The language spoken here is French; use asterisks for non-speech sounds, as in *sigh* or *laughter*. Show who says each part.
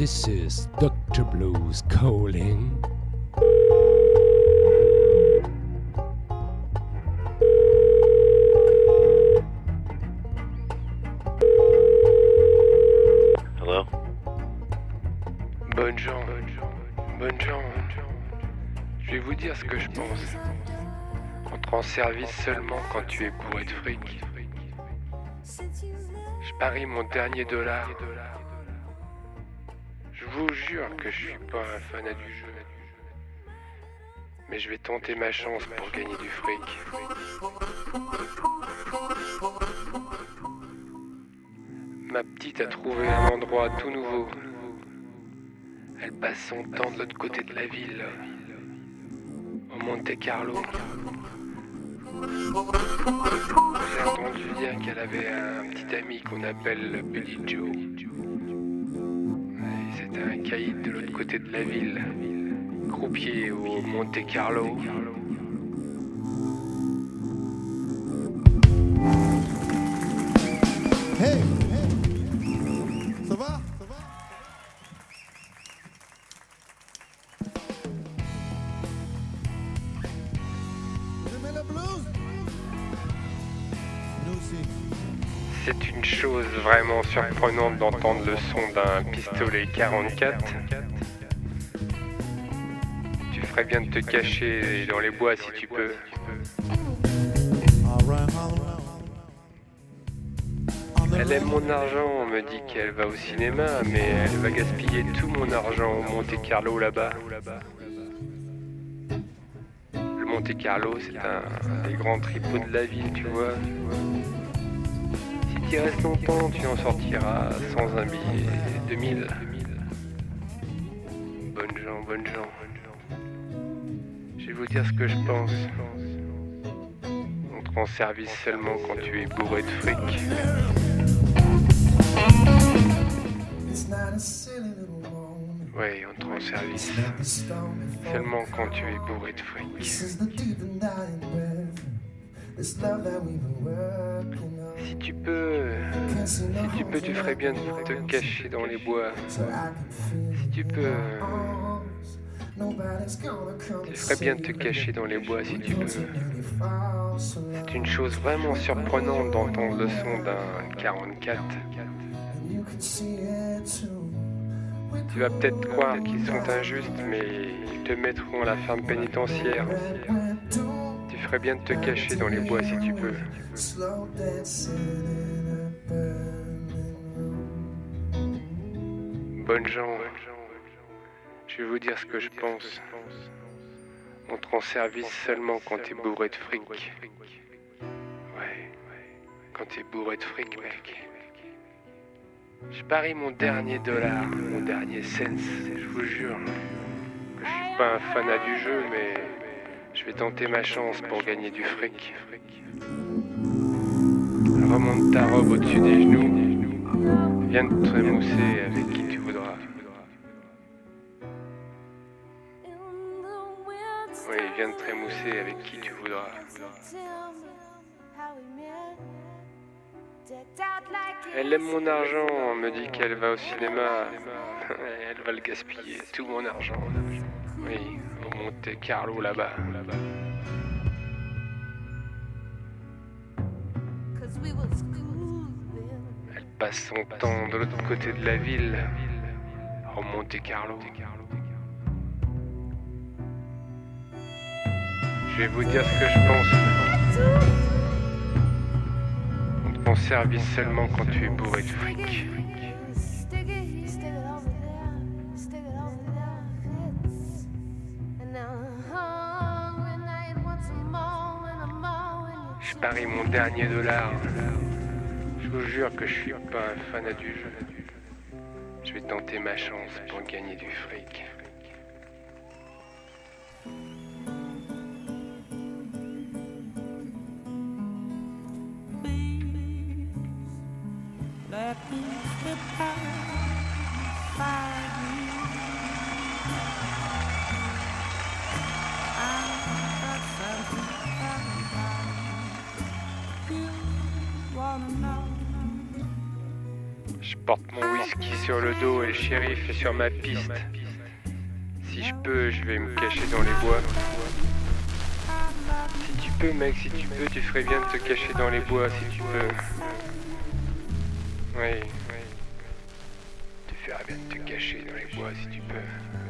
Speaker 1: This is Dr. Blues calling.
Speaker 2: Hello?
Speaker 3: Bonne gens, bonne gens. Je vais vous dire ce que je pense. On te rend service seulement quand tu es bourré de fric. Je parie mon dernier dollar. Vous jure que je suis pas un fanat du jeu. Mais je vais tenter ma chance pour gagner du fric. Ma petite a trouvé un endroit tout nouveau. Elle passe son temps de l'autre côté de la ville, au Monte Carlo. J'ai entendu dire qu'elle avait un petit ami qu'on appelle Billy Joe. Caïd de l'autre côté de la ville, croupier au Monte Carlo.
Speaker 4: Hey,
Speaker 3: C'est une chose vraiment surprenante d'entendre le son d'un pistolet 44. Tu ferais bien de te cacher dans les bois si tu peux. Elle aime mon argent, on me dit qu'elle va au cinéma, mais elle va gaspiller tout mon argent au Monte Carlo là-bas. Le Monte Carlo, c'est un des grands tripots de la ville, tu vois. Si tu y restes longtemps, tu en sortiras sans un billet de 2000. Bonne gens, bonne gens. Je vais vous dire ce que je pense. On te rend service seulement quand tu es bourré de fric. Oui, on te rend service. Seulement quand tu es bourré de fric. Si tu peux, si tu peux, tu ferais bien de te cacher dans les bois. Si tu peux, tu ferais bien de te cacher dans les bois si tu peux. C'est une chose vraiment surprenante d'entendre le son d'un 44. Tu vas peut-être croire qu'ils sont injustes, mais ils te mettront à la ferme pénitentiaire. Tu ferais bien de te cacher dans les bois si tu peux. Bonne gens, je vais vous dire ce que je pense. On te rend service seulement quand t'es bourré de fric. Ouais, quand t'es bourré de fric, mec. Je parie mon dernier dollar, mon dernier cents, je vous jure. Je suis pas un fanat du jeu, mais vais tenter ma chance pour gagner du fric. Remonte ta robe au-dessus des genoux. Viens te trémousser avec qui tu voudras. Oui, viens te trémousser avec qui tu voudras. Elle aime mon argent, me dit qu'elle va au cinéma. *laughs* Elle va le gaspiller, tout mon argent. Oui, Monte Carlo là-bas. Elle passe son temps de l'autre côté de la ville, au Monte Carlo. Je vais vous dire ce que je pense. On te rend service seulement quand tu es bourré de fric. Parie mon dernier dollar. Je vous jure que je suis pas un fanat du jeu. Je vais tenter ma chance pour gagner du fric. Je porte mon whisky sur le dos et le shérif est sur ma piste. Si je peux, je vais me cacher dans les bois. Si tu peux, mec, si tu peux, tu ferais bien de te cacher dans les bois, si tu peux. Oui, oui. Tu ferais bien de te cacher dans les bois, si tu peux.